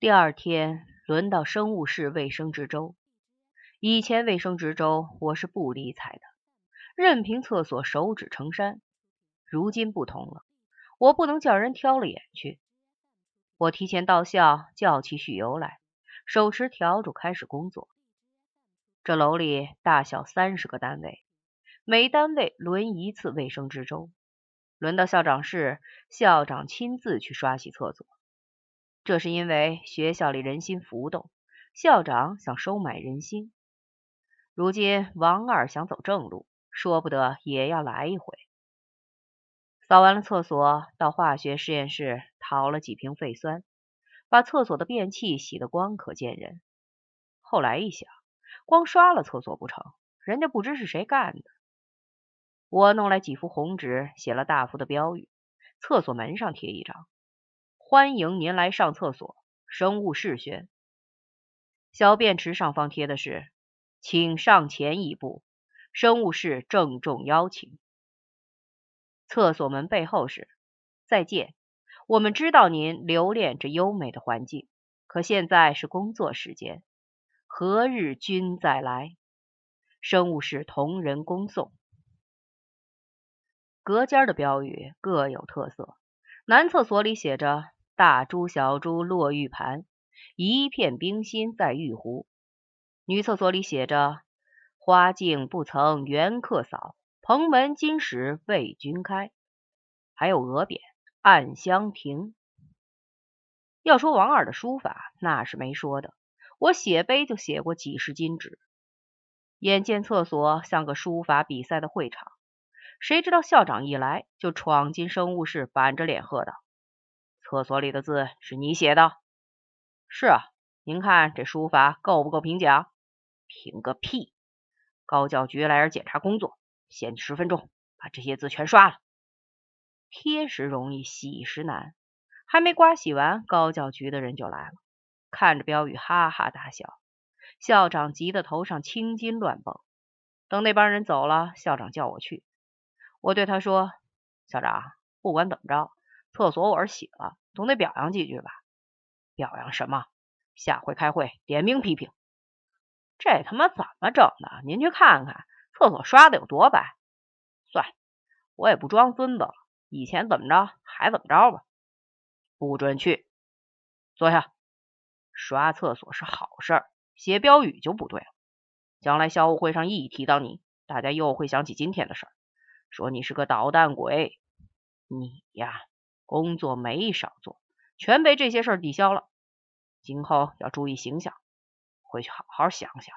第二天轮到生物室卫生值周。以前卫生值周我是不理睬的，任凭厕所手指成山。如今不同了，我不能叫人挑了眼去。我提前到校，叫起许由来，手持笤帚开始工作。这楼里大小三十个单位，每单位轮一次卫生值周。轮到校长室，校长亲自去刷洗厕所。这是因为学校里人心浮动，校长想收买人心。如今王二想走正路，说不得也要来一回。扫完了厕所，到化学实验室淘了几瓶废酸，把厕所的便器洗得光可见人。后来一想，光刷了厕所不成，人家不知是谁干的。我弄来几幅红纸，写了大幅的标语，厕所门上贴一张。欢迎您来上厕所，生物室宣。小便池上方贴的是，请上前一步，生物室郑重邀请。厕所门背后是，再见。我们知道您留恋这优美的环境，可现在是工作时间，何日君再来？生物室同仁恭送。隔间的标语各有特色，男厕所里写着。大珠小珠落玉盘，一片冰心在玉壶。女厕所里写着：“花径不曾缘客扫，蓬门今始为君开。”还有额匾“暗香亭”。要说王二的书法，那是没说的。我写碑就写过几十斤纸。眼见厕所像个书法比赛的会场，谁知道校长一来就闯进生物室，板着脸喝道。厕所里的字是你写的？是啊，您看这书法够不够评奖？评个屁！高教局来人检查工作，限十分钟把这些字全刷了。贴时容易，洗时难。还没刮洗完，高教局的人就来了，看着标语哈哈大笑。校长急得头上青筋乱蹦。等那帮人走了，校长叫我去。我对他说：“校长，不管怎么着，厕所我是洗了。”总得表扬几句吧？表扬什么？下回开会点名批评。这他妈怎么整的？您去看看，厕所刷的有多白。算，我也不装孙子了。以前怎么着还怎么着吧。不准去，坐下。刷厕所是好事儿，写标语就不对了。将来校务会上一提到你，大家又会想起今天的事儿，说你是个捣蛋鬼。你呀。工作没少做，全被这些事儿抵消了。今后要注意形象，回去好好想想，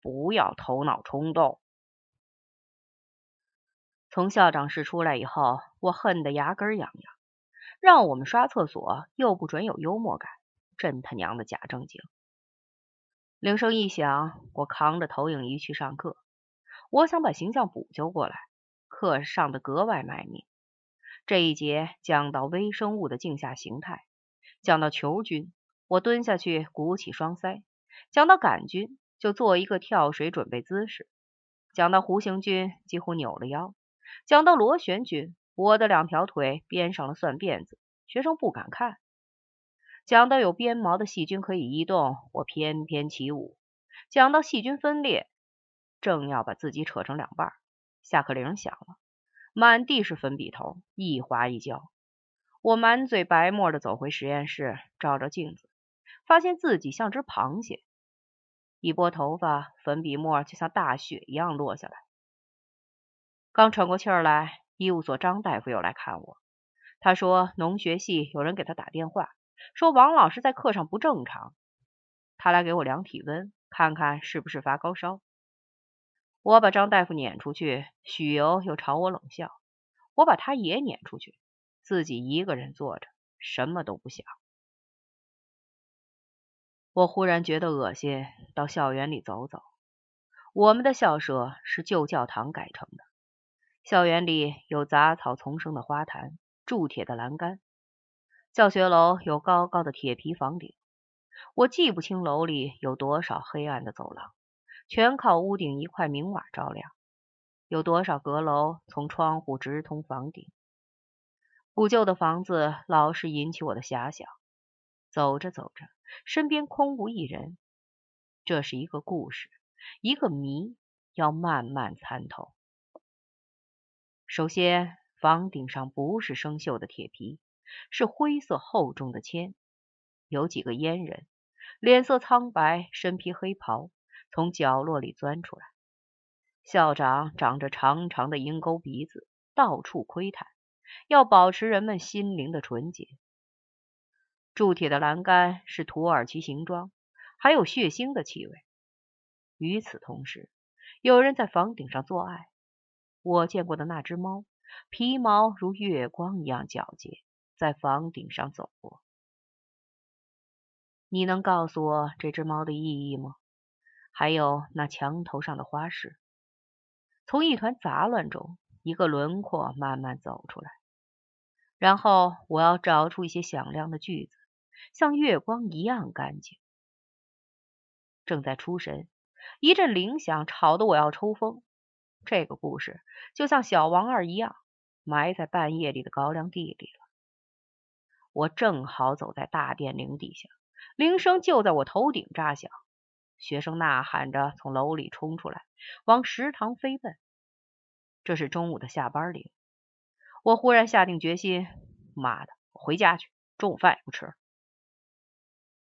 不要头脑冲动。从校长室出来以后，我恨得牙根痒痒。让我们刷厕所，又不准有幽默感，真他娘的假正经。铃声一响，我扛着投影仪去上课。我想把形象补救过来，课上的格外卖命。这一节讲到微生物的镜下形态，讲到球菌，我蹲下去鼓起双腮；讲到杆菌，就做一个跳水准备姿势；讲到弧形菌，几乎扭了腰；讲到螺旋菌，我的两条腿编上了蒜辫子，学生不敢看；讲到有鞭毛的细菌可以移动，我翩翩起舞；讲到细菌分裂，正要把自己扯成两半，下课铃响了。满地是粉笔头，一划一浇。我满嘴白沫的走回实验室，照照镜子，发现自己像只螃蟹。一拨头发，粉笔沫就像大雪一样落下来。刚喘过气儿来，医务所张大夫又来看我。他说农学系有人给他打电话，说王老师在课上不正常。他来给我量体温，看看是不是发高烧。我把张大夫撵出去，许由又朝我冷笑。我把他也撵出去，自己一个人坐着，什么都不想。我忽然觉得恶心，到校园里走走。我们的校舍是旧教堂改成的，校园里有杂草丛生的花坛，铸铁的栏杆。教学楼有高高的铁皮房顶，我记不清楼里有多少黑暗的走廊。全靠屋顶一块明瓦照亮，有多少阁楼从窗户直通房顶？古旧的房子老是引起我的遐想。走着走着，身边空无一人。这是一个故事，一个谜，要慢慢参透。首先，房顶上不是生锈的铁皮，是灰色厚重的铅。有几个阉人，脸色苍白，身披黑袍，从角落里钻出来。校长长着长长的鹰钩鼻子，到处窥探，要保持人们心灵的纯洁。铸铁的栏杆是土耳其形状，还有血腥的气味。与此同时，有人在房顶上做爱。我见过的那只猫，皮毛如月光一样皎洁，在房顶上走过。你能告诉我这只猫的意义吗？还有那墙头上的花饰。从一团杂乱中，一个轮廓慢慢走出来。然后我要找出一些响亮的句子，像月光一样干净。正在出神，一阵铃响吵得我要抽风。这个故事就像小王二一样，埋在半夜里的高粱地里了。我正好走在大殿铃底下，铃声就在我头顶炸响。学生呐喊着从楼里冲出来，往食堂飞奔。这是中午的下班铃。我忽然下定决心：妈的，我回家去，中午饭也不吃。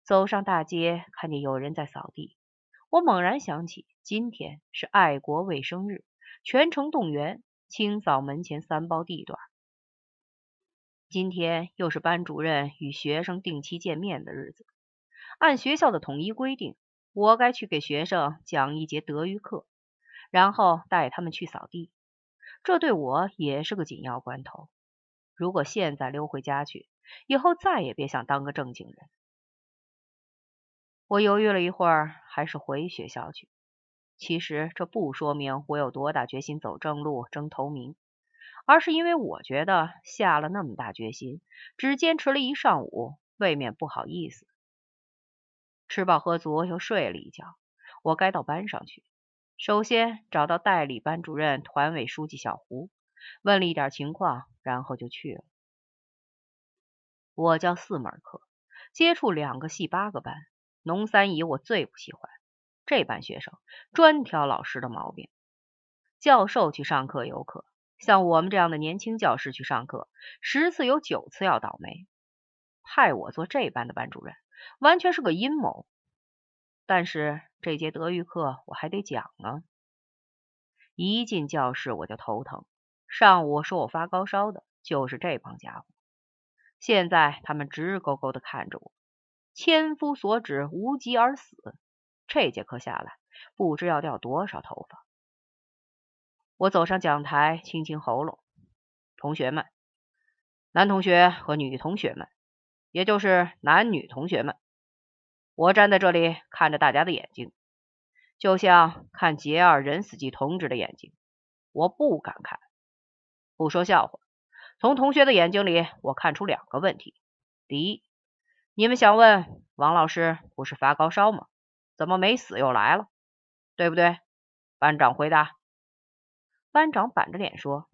走上大街，看见有人在扫地，我猛然想起今天是爱国卫生日。全城动员清扫门前三包地段。今天又是班主任与学生定期见面的日子，按学校的统一规定，我该去给学生讲一节德育课，然后带他们去扫地。这对我也是个紧要关头。如果现在溜回家去，以后再也别想当个正经人。我犹豫了一会儿，还是回学校去。其实这不说明我有多大决心走正路、争头名，而是因为我觉得下了那么大决心，只坚持了一上午，未免不好意思。吃饱喝足，又睡了一觉，我该到班上去。首先找到代理班主任、团委书记小胡，问了一点情况，然后就去了。我教四门课，接触两个系八个班，农三乙我最不喜欢。这班学生专挑老师的毛病。教授去上课有可，像我们这样的年轻教师去上课，十次有九次要倒霉。派我做这班的班主任，完全是个阴谋。但是这节德育课我还得讲呢。一进教室我就头疼。上午说我发高烧的就是这帮家伙，现在他们直勾勾的看着我。千夫所指，无疾而死。这节课下来，不知要掉多少头发。我走上讲台，清清喉咙：“同学们，男同学和女同学们，也就是男女同学们，我站在这里看着大家的眼睛，就像看杰尔任斯基同志的眼睛。我不敢看。不说笑话，从同学的眼睛里，我看出两个问题：第一，你们想问王老师不是发高烧吗？怎么没死又来了？对不对？班长回答。班长板着脸说：“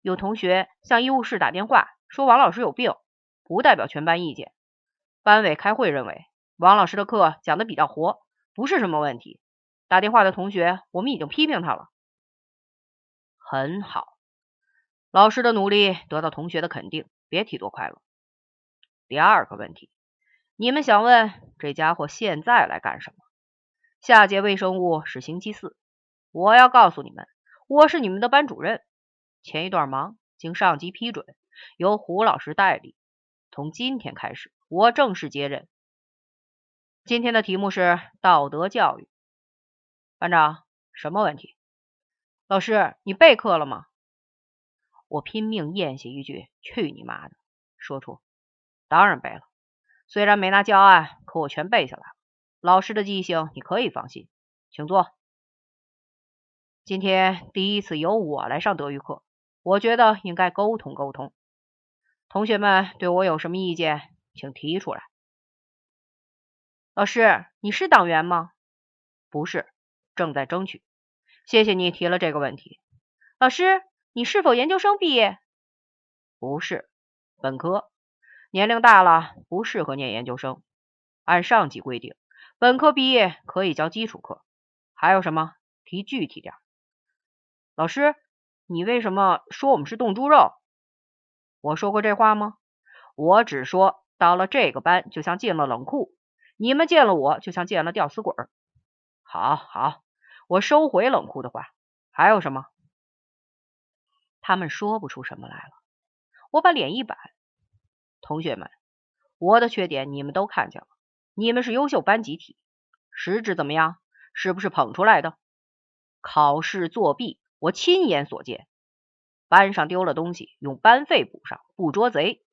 有同学向医务室打电话说王老师有病，不代表全班意见。班委开会认为王老师的课讲的比较活，不是什么问题。打电话的同学，我们已经批评他了。很好，老师的努力得到同学的肯定，别提多快乐。第二个问题。”你们想问这家伙现在来干什么？下节微生物是星期四。我要告诉你们，我是你们的班主任。前一段忙，经上级批准，由胡老师代理。从今天开始，我正式接任。今天的题目是道德教育。班长，什么问题？老师，你备课了吗？我拼命咽下一句“去你妈的”，说出：“当然备了。”虽然没拿教案，可我全背下来了。老师的记性你可以放心，请坐。今天第一次由我来上德育课，我觉得应该沟通沟通。同学们对我有什么意见，请提出来。老师，你是党员吗？不是，正在争取。谢谢你提了这个问题。老师，你是否研究生毕业？不是，本科。年龄大了不适合念研究生。按上级规定，本科毕业可以教基础课。还有什么？提具体点。老师，你为什么说我们是冻猪肉？我说过这话吗？我只说到了这个班就像进了冷库，你们见了我就像见了吊死鬼。好好，我收回冷库的话。还有什么？他们说不出什么来了。我把脸一板，同学们，我的缺点你们都看见了。你们是优秀班集体，实质怎么样？是不是捧出来的？考试作弊，我亲眼所见。班上丢了东西，用班费补上，不捉贼。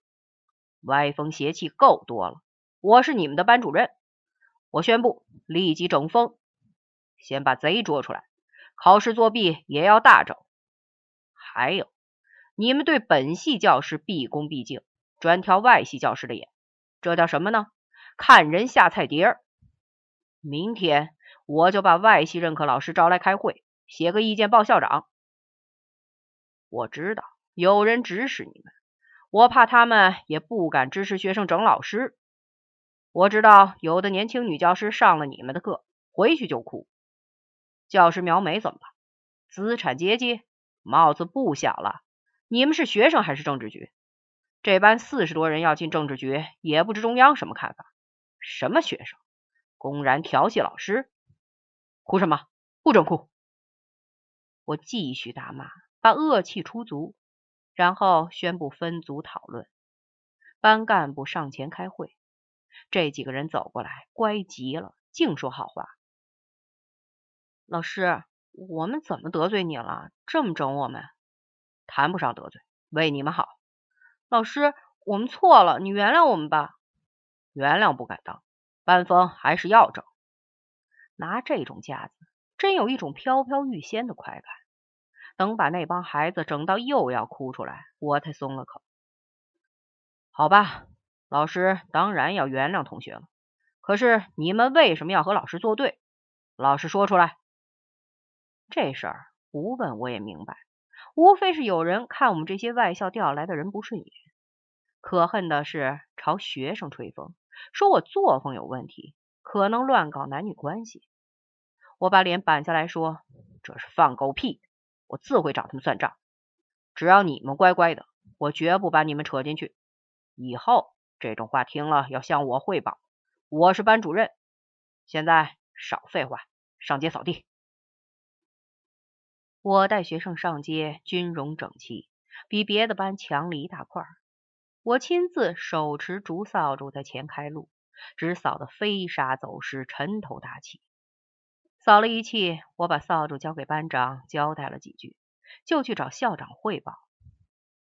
歪风邪气够多了。我是你们的班主任，我宣布立即整风，先把贼捉出来。考试作弊也要大整。还有，你们对本系教师毕恭毕敬，专挑外系教师的眼，这叫什么呢？看人下菜碟儿。明天我就把外系任课老师招来开会，写个意见报校长。我知道有人指使你们，我怕他们也不敢支持学生整老师。我知道有的年轻女教师上了你们的课，回去就哭。教师苗美怎么了？资产阶级帽子不小了。你们是学生还是政治局？这班四十多人要进政治局，也不知中央什么看法。什么学生？公然调戏老师？哭什么？不准哭！我继续大骂，把恶气出足，然后宣布分组讨论。班干部上前开会，这几个人走过来，乖极了，净说好话。老师，我们怎么得罪你了？这么整我们？谈不上得罪，为你们好。老师，我们错了，你原谅我们吧。原谅不敢当，班风还是要整。拿这种架子，真有一种飘飘欲仙的快感。等把那帮孩子整到又要哭出来，我才松了口。好吧，老师当然要原谅同学了。可是你们为什么要和老师作对？老师说出来。这事儿不问我也明白，无非是有人看我们这些外校调来的人不顺眼。可恨的是朝学生吹风。说我作风有问题，可能乱搞男女关系。我把脸板下来说：“这是放狗屁！我自会找他们算账。只要你们乖乖的，我绝不把你们扯进去。以后这种话听了要向我汇报。我是班主任。现在少废话，上街扫地。”我带学生上街，军容整齐，比别的班强了一大块。我亲自手持竹扫帚在前开路，只扫得飞沙走石、沉头大气。扫了一气，我把扫帚交给班长，交代了几句，就去找校长汇报。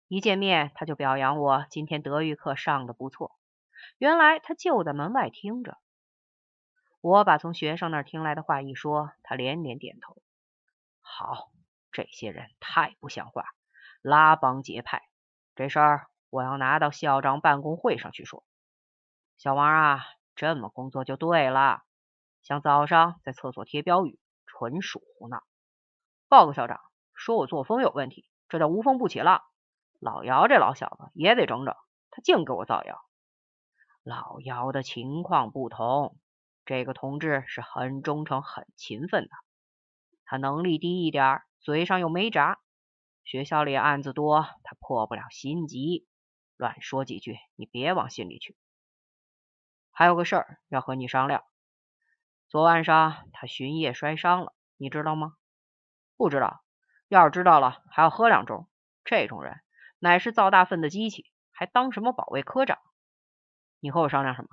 一见面，他就表扬我今天德育课上的不错。原来他就在门外听着。我把从学生那儿听来的话一说，他连连点头。好，这些人太不像话，拉帮结派，这事儿。我要拿到校长办公会上去说，小王啊，这么工作就对了。像早上在厕所贴标语，纯属胡闹。报告校长，说我作风有问题，这叫无风不起浪。老姚这老小子也得整整，他净给我造谣。老姚的情况不同，这个同志是很忠诚、很勤奋的。他能力低一点，嘴上又没闸。学校里案子多，他破不了心急。乱说几句，你别往心里去。还有个事儿要和你商量。昨晚上他巡夜摔伤了，你知道吗？不知道。要是知道了，还要喝两盅。这种人乃是造大粪的机器，还当什么保卫科长？你和我商量什么？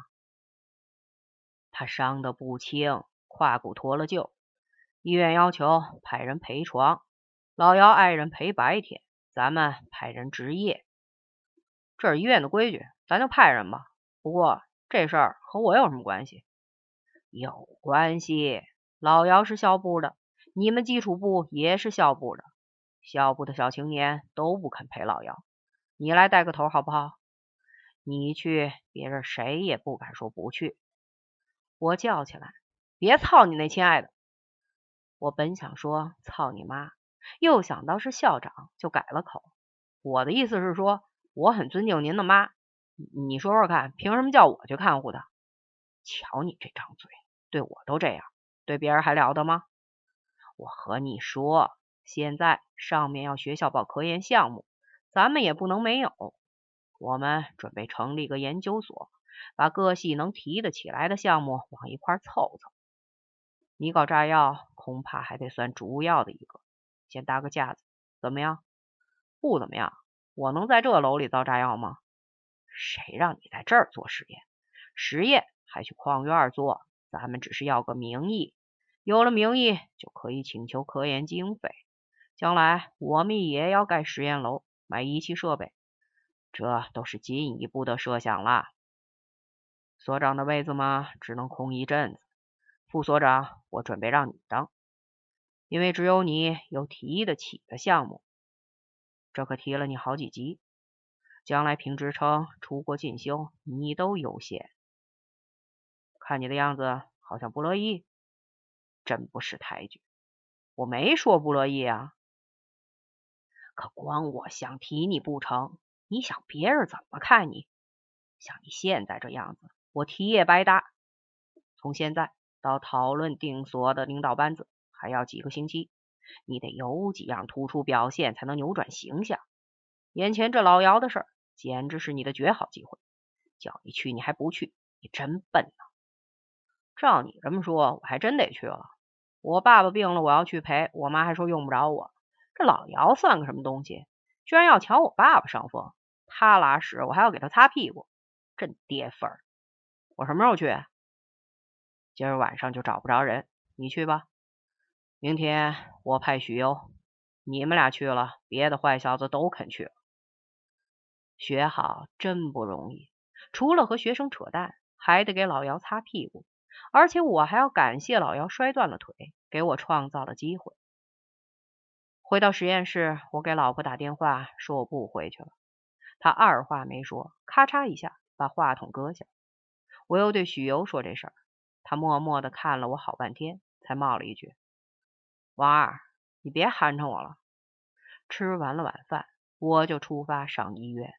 他伤得不轻，胯骨脱了臼。医院要求派人陪床，老姚爱人陪白天，咱们派人值夜。这是医院的规矩，咱就派人吧。不过这事儿和我有什么关系？有关系。老姚是校部的，你们基础部也是校部的，校部的小青年都不肯陪老姚，你来带个头好不好？你去，别人谁也不敢说不去。我叫起来，别操你那亲爱的！我本想说操你妈，又想到是校长，就改了口。我的意思是说。我很尊敬您的妈，你说说看，凭什么叫我去看护她？瞧你这张嘴，对我都这样，对别人还了得吗？我和你说，现在上面要学校报科研项目，咱们也不能没有。我们准备成立个研究所，把各系能提得起来的项目往一块凑凑。你搞炸药，恐怕还得算主要的一个，先搭个架子，怎么样？不怎么样。我能在这楼里造炸药吗？谁让你在这儿做实验？实验还去矿院做？咱们只是要个名义，有了名义就可以请求科研经费。将来我们也要盖实验楼，买仪器设备，这都是进一步的设想啦。所长的位子嘛，只能空一阵子。副所长，我准备让你当，因为只有你有提得起的项目。这可提了你好几级。将来评职称、出国进修，你都优先。看你的样子，好像不乐意，真不识抬举。我没说不乐意啊，可光我想提你不成？你想别人怎么看你？像你现在这样子，我提也白搭。从现在到讨论定所的领导班子，还要几个星期，你得有几样突出表现，才能扭转形象。眼前这老姚的事儿。简直是你的绝好机会，叫你去你还不去，你真笨呐！照你这么说，我还真得去了。我爸爸病了，我要去陪；我妈还说用不着我。这老姚算个什么东西？居然要抢我爸爸上风！他拉屎，我还要给他擦屁股，真跌份儿！我什么时候去？今儿晚上就找不着人，你去吧。明天我派许攸，你们俩去了，别的坏小子都肯去。学好真不容易，除了和学生扯淡，还得给老姚擦屁股，而且我还要感谢老姚摔断了腿，给我创造了机会。回到实验室，我给老婆打电话，说我不回去了。他二话没说，咔嚓一下把话筒搁下。我又对许由说这事儿，他默默的看了我好半天，才冒了一句：“王二，你别寒碜我了。”吃完了晚饭，我就出发上医院。